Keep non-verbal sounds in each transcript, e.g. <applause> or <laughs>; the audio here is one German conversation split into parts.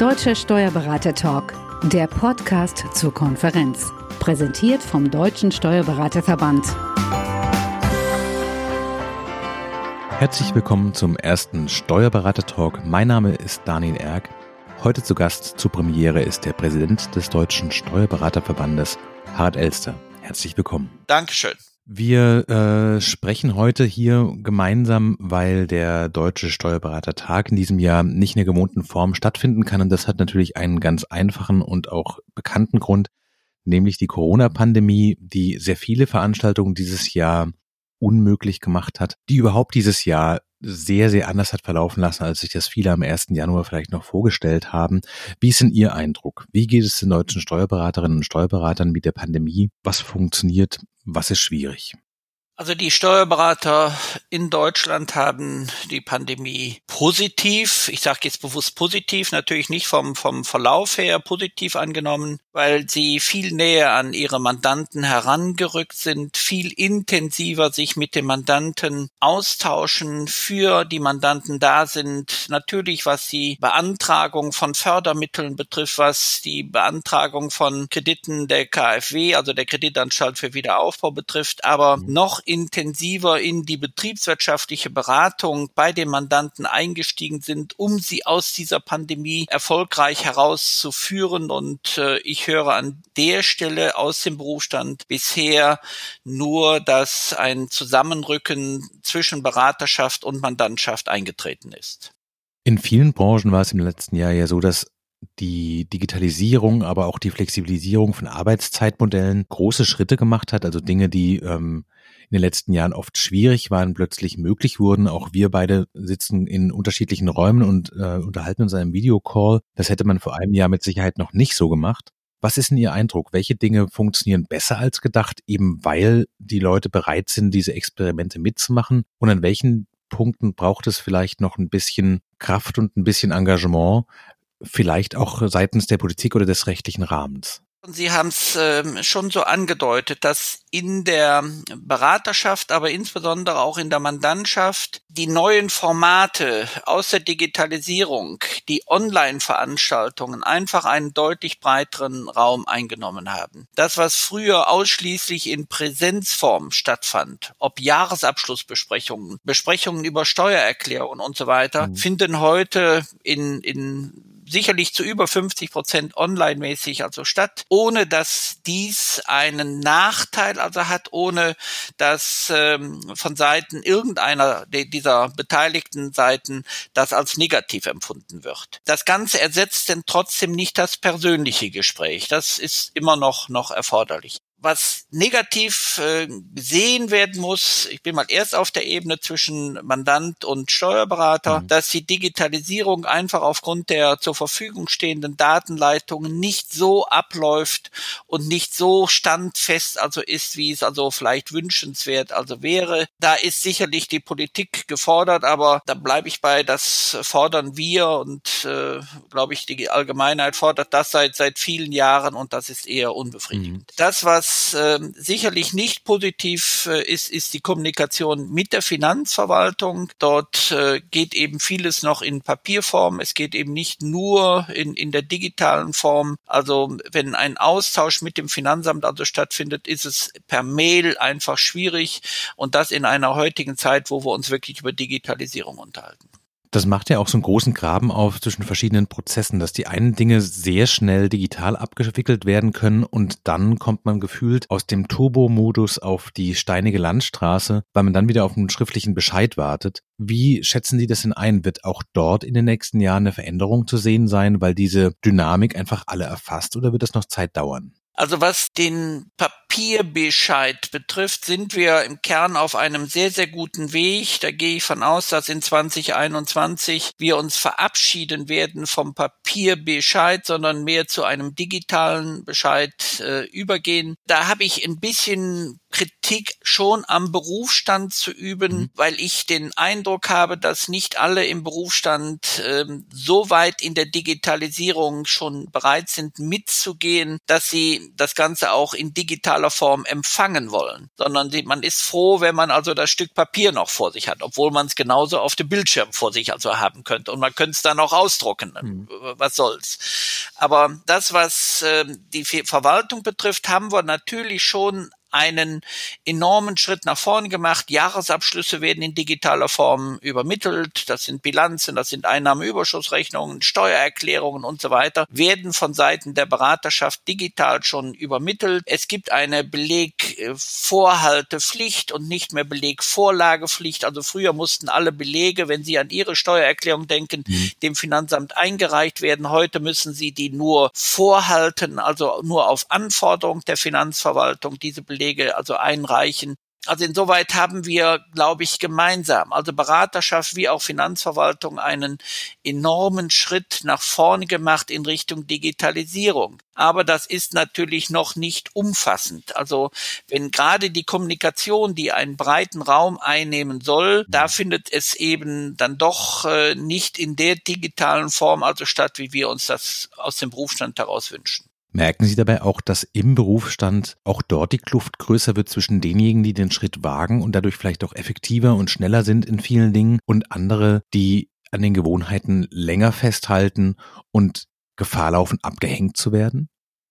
Deutscher Steuerberater Talk, der Podcast zur Konferenz. Präsentiert vom Deutschen Steuerberaterverband. Herzlich willkommen zum ersten Steuerberater Talk. Mein Name ist Daniel Erck. Heute zu Gast zur Premiere ist der Präsident des Deutschen Steuerberaterverbandes, Harald Elster. Herzlich willkommen. Dankeschön. Wir äh, sprechen heute hier gemeinsam, weil der Deutsche Steuerberatertag in diesem Jahr nicht in der gewohnten Form stattfinden kann. Und das hat natürlich einen ganz einfachen und auch bekannten Grund, nämlich die Corona-Pandemie, die sehr viele Veranstaltungen dieses Jahr unmöglich gemacht hat, die überhaupt dieses Jahr sehr, sehr anders hat verlaufen lassen, als sich das viele am 1. Januar vielleicht noch vorgestellt haben. Wie ist denn Ihr Eindruck? Wie geht es den deutschen Steuerberaterinnen und Steuerberatern mit der Pandemie? Was funktioniert? Was ist schwierig? Also die Steuerberater in Deutschland haben die Pandemie positiv, ich sage jetzt bewusst positiv, natürlich nicht vom, vom Verlauf her positiv angenommen, weil sie viel näher an ihre Mandanten herangerückt sind, viel intensiver sich mit den Mandanten austauschen, für die Mandanten da sind, natürlich was die Beantragung von Fördermitteln betrifft, was die Beantragung von Krediten der KfW, also der Kreditanstalt für Wiederaufbau betrifft, aber mhm. noch intensiver in die betriebswirtschaftliche Beratung bei den Mandanten eingestiegen sind, um sie aus dieser Pandemie erfolgreich herauszuführen. Und äh, ich höre an der Stelle aus dem Berufsstand bisher nur, dass ein Zusammenrücken zwischen Beraterschaft und Mandantschaft eingetreten ist. In vielen Branchen war es im letzten Jahr ja so, dass die Digitalisierung, aber auch die Flexibilisierung von Arbeitszeitmodellen große Schritte gemacht hat, also Dinge, die ähm, in den letzten Jahren oft schwierig waren, plötzlich möglich wurden. Auch wir beide sitzen in unterschiedlichen Räumen und äh, unterhalten uns in einem Videocall. Das hätte man vor einem Jahr mit Sicherheit noch nicht so gemacht. Was ist denn Ihr Eindruck? Welche Dinge funktionieren besser als gedacht, eben weil die Leute bereit sind, diese Experimente mitzumachen? Und an welchen Punkten braucht es vielleicht noch ein bisschen Kraft und ein bisschen Engagement, vielleicht auch seitens der Politik oder des rechtlichen Rahmens? Sie haben es äh, schon so angedeutet, dass in der Beraterschaft, aber insbesondere auch in der Mandantschaft die neuen Formate aus der Digitalisierung, die Online-Veranstaltungen einfach einen deutlich breiteren Raum eingenommen haben. Das, was früher ausschließlich in Präsenzform stattfand, ob Jahresabschlussbesprechungen, Besprechungen über Steuererklärungen und so weiter, mhm. finden heute in, in sicherlich zu über 50 Prozent online-mäßig also statt, ohne dass dies einen Nachteil also hat, ohne dass ähm, von Seiten irgendeiner dieser beteiligten Seiten das als negativ empfunden wird. Das Ganze ersetzt denn trotzdem nicht das persönliche Gespräch. Das ist immer noch, noch erforderlich was negativ äh, gesehen werden muss, ich bin mal erst auf der Ebene zwischen Mandant und Steuerberater, mhm. dass die Digitalisierung einfach aufgrund der zur Verfügung stehenden Datenleitungen nicht so abläuft und nicht so standfest also ist, wie es also vielleicht wünschenswert also wäre. Da ist sicherlich die Politik gefordert, aber da bleibe ich bei, das fordern wir und äh, glaube ich, die Allgemeinheit fordert das seit seit vielen Jahren und das ist eher unbefriedigend. Mhm. Das, was was äh, sicherlich nicht positiv äh, ist, ist die Kommunikation mit der Finanzverwaltung. Dort äh, geht eben vieles noch in Papierform. Es geht eben nicht nur in, in der digitalen Form. Also wenn ein Austausch mit dem Finanzamt also stattfindet, ist es per Mail einfach schwierig und das in einer heutigen Zeit, wo wir uns wirklich über Digitalisierung unterhalten. Das macht ja auch so einen großen Graben auf zwischen verschiedenen Prozessen, dass die einen Dinge sehr schnell digital abgewickelt werden können und dann kommt man gefühlt aus dem Turbo-Modus auf die steinige Landstraße, weil man dann wieder auf einen schriftlichen Bescheid wartet. Wie schätzen Sie das denn ein? Wird auch dort in den nächsten Jahren eine Veränderung zu sehen sein, weil diese Dynamik einfach alle erfasst oder wird es noch Zeit dauern? Also was den Papierbescheid betrifft, sind wir im Kern auf einem sehr, sehr guten Weg. Da gehe ich von aus, dass in 2021 wir uns verabschieden werden vom Papierbescheid, sondern mehr zu einem digitalen Bescheid äh, übergehen. Da habe ich ein bisschen Kritik schon am Berufsstand zu üben, mhm. weil ich den Eindruck habe, dass nicht alle im Berufsstand ähm, so weit in der Digitalisierung schon bereit sind mitzugehen, dass sie das Ganze auch in digitaler digitaler Form empfangen wollen, sondern man ist froh, wenn man also das Stück Papier noch vor sich hat, obwohl man es genauso auf dem Bildschirm vor sich also haben könnte und man könnte es dann auch ausdrucken. Mhm. Was soll's? Aber das, was äh, die Verwaltung betrifft, haben wir natürlich schon einen enormen Schritt nach vorn gemacht. Jahresabschlüsse werden in digitaler Form übermittelt. Das sind Bilanzen, das sind Einnahmenüberschussrechnungen, Steuererklärungen und so weiter, werden von Seiten der Beraterschaft digital schon übermittelt. Es gibt eine Belegvorhaltepflicht und nicht mehr Belegvorlagepflicht. Also früher mussten alle Belege, wenn sie an ihre Steuererklärung denken, mhm. dem Finanzamt eingereicht werden. Heute müssen sie die nur vorhalten, also nur auf Anforderung der Finanzverwaltung diese Belege Belege also einreichen. Also insoweit haben wir, glaube ich, gemeinsam, also Beraterschaft wie auch Finanzverwaltung, einen enormen Schritt nach vorne gemacht in Richtung Digitalisierung. Aber das ist natürlich noch nicht umfassend. Also wenn gerade die Kommunikation, die einen breiten Raum einnehmen soll, da findet es eben dann doch äh, nicht in der digitalen Form also statt, wie wir uns das aus dem Berufsstand heraus wünschen. Merken Sie dabei auch, dass im Berufsstand auch dort die Kluft größer wird zwischen denjenigen, die den Schritt wagen und dadurch vielleicht auch effektiver und schneller sind in vielen Dingen und andere, die an den Gewohnheiten länger festhalten und Gefahr laufen, abgehängt zu werden?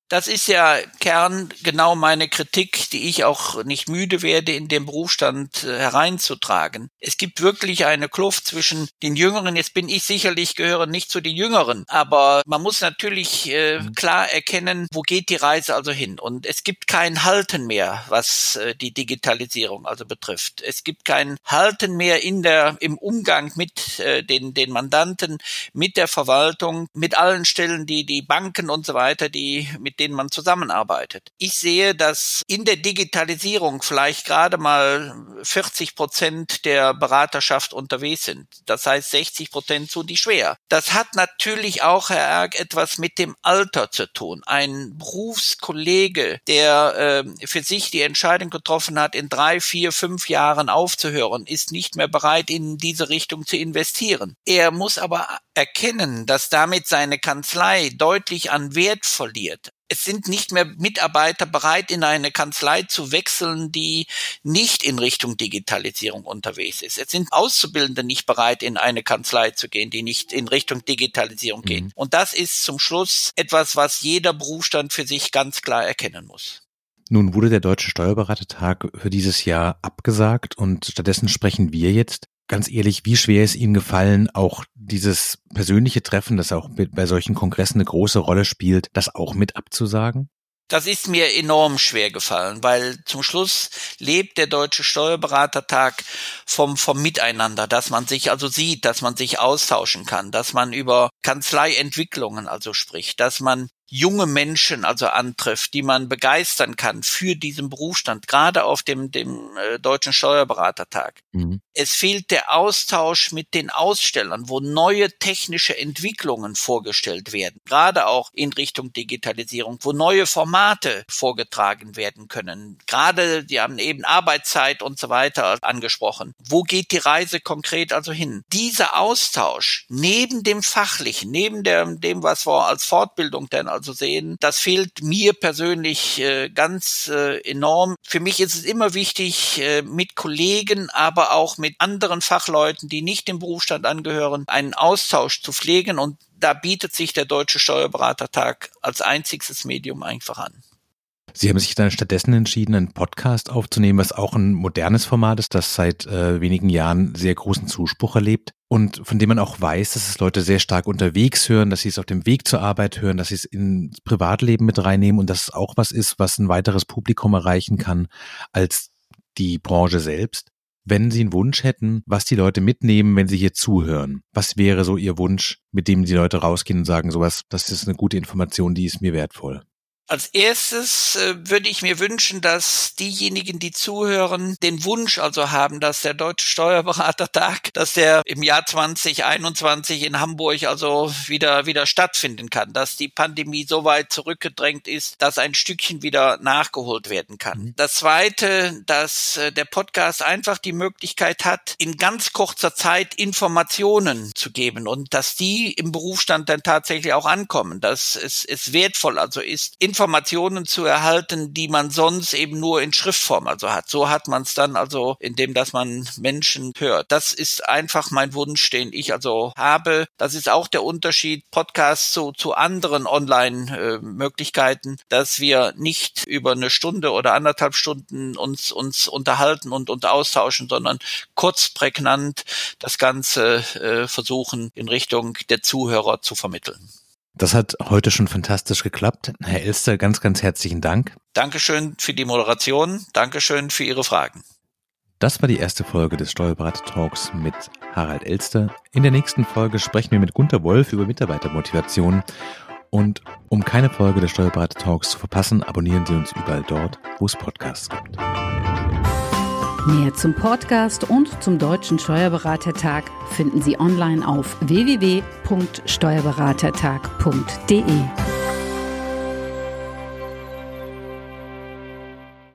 Das ist ja Kern genau meine Kritik, die ich auch nicht müde werde, in dem Berufsstand äh, hereinzutragen. Es gibt wirklich eine Kluft zwischen den Jüngeren. Jetzt bin ich sicherlich gehöre nicht zu den Jüngeren, aber man muss natürlich äh, mhm. klar erkennen, wo geht die Reise also hin. Und es gibt kein Halten mehr, was äh, die Digitalisierung also betrifft. Es gibt kein Halten mehr in der im Umgang mit äh, den den Mandanten, mit der Verwaltung, mit allen Stellen, die die Banken und so weiter, die mit denen man zusammenarbeitet. Ich sehe, dass in der Digitalisierung vielleicht gerade mal 40 Prozent der Beraterschaft unterwegs sind. Das heißt 60 Prozent zu die schwer. Das hat natürlich auch, Herr Erg, etwas mit dem Alter zu tun. Ein Berufskollege, der äh, für sich die Entscheidung getroffen hat, in drei, vier, fünf Jahren aufzuhören, ist nicht mehr bereit, in diese Richtung zu investieren. Er muss aber erkennen, dass damit seine Kanzlei deutlich an Wert verliert es sind nicht mehr Mitarbeiter bereit, in eine Kanzlei zu wechseln, die nicht in Richtung Digitalisierung unterwegs ist. Es sind Auszubildende nicht bereit, in eine Kanzlei zu gehen, die nicht in Richtung Digitalisierung mhm. gehen. Und das ist zum Schluss etwas, was jeder Berufsstand für sich ganz klar erkennen muss. Nun wurde der Deutsche Steuerberatertag für dieses Jahr abgesagt und stattdessen sprechen wir jetzt ganz ehrlich, wie schwer ist Ihnen gefallen, auch dieses persönliche Treffen, das auch bei solchen Kongressen eine große Rolle spielt, das auch mit abzusagen? Das ist mir enorm schwer gefallen, weil zum Schluss lebt der Deutsche Steuerberatertag vom, vom Miteinander, dass man sich also sieht, dass man sich austauschen kann, dass man über Kanzleientwicklungen also spricht, dass man junge Menschen also antrifft, die man begeistern kann für diesen Berufsstand, gerade auf dem, dem äh, Deutschen Steuerberatertag. Mhm. Es fehlt der Austausch mit den Ausstellern, wo neue technische Entwicklungen vorgestellt werden, gerade auch in Richtung Digitalisierung, wo neue Formate vorgetragen werden können. Gerade, die haben eben Arbeitszeit und so weiter angesprochen. Wo geht die Reise konkret also hin? Dieser Austausch neben dem fachlichen, neben dem, dem was wir als Fortbildung denn also sehen. Das fehlt mir persönlich äh, ganz äh, enorm. Für mich ist es immer wichtig, äh, mit Kollegen, aber auch mit anderen Fachleuten, die nicht dem Berufsstand angehören, einen Austausch zu pflegen und da bietet sich der Deutsche Steuerberatertag als einziges Medium einfach an. Sie haben sich dann stattdessen entschieden, einen Podcast aufzunehmen, was auch ein modernes Format ist, das seit äh, wenigen Jahren sehr großen Zuspruch erlebt und von dem man auch weiß, dass es Leute sehr stark unterwegs hören, dass sie es auf dem Weg zur Arbeit hören, dass sie es ins Privatleben mit reinnehmen und dass es auch was ist, was ein weiteres Publikum erreichen kann als die Branche selbst. Wenn Sie einen Wunsch hätten, was die Leute mitnehmen, wenn sie hier zuhören, was wäre so Ihr Wunsch, mit dem die Leute rausgehen und sagen, sowas, das ist eine gute Information, die ist mir wertvoll? Als erstes äh, würde ich mir wünschen, dass diejenigen, die zuhören, den Wunsch also haben, dass der Deutsche Steuerberatertag, <laughs> dass der im Jahr 2021 in Hamburg also wieder, wieder stattfinden kann, dass die Pandemie so weit zurückgedrängt ist, dass ein Stückchen wieder nachgeholt werden kann. Mhm. Das zweite, dass äh, der Podcast einfach die Möglichkeit hat, in ganz kurzer Zeit Informationen zu geben und dass die im Berufsstand dann tatsächlich auch ankommen, dass es, es wertvoll also ist, Informationen Informationen zu erhalten, die man sonst eben nur in Schriftform also hat. So hat man es dann also, indem dass man Menschen hört. Das ist einfach mein Wunsch, den ich also habe. Das ist auch der Unterschied Podcast zu, zu anderen Online-Möglichkeiten, dass wir nicht über eine Stunde oder anderthalb Stunden uns, uns unterhalten und, und austauschen, sondern kurz prägnant das Ganze äh, versuchen in Richtung der Zuhörer zu vermitteln. Das hat heute schon fantastisch geklappt. Herr Elster, ganz, ganz herzlichen Dank. Dankeschön für die Moderation. Dankeschön für Ihre Fragen. Das war die erste Folge des Steuerberater Talks mit Harald Elster. In der nächsten Folge sprechen wir mit Gunter Wolf über Mitarbeitermotivation. Und um keine Folge des Steuerberater Talks zu verpassen, abonnieren Sie uns überall dort, wo es Podcasts gibt. Mehr zum Podcast und zum Deutschen Steuerberatertag finden Sie online auf www.steuerberatertag.de.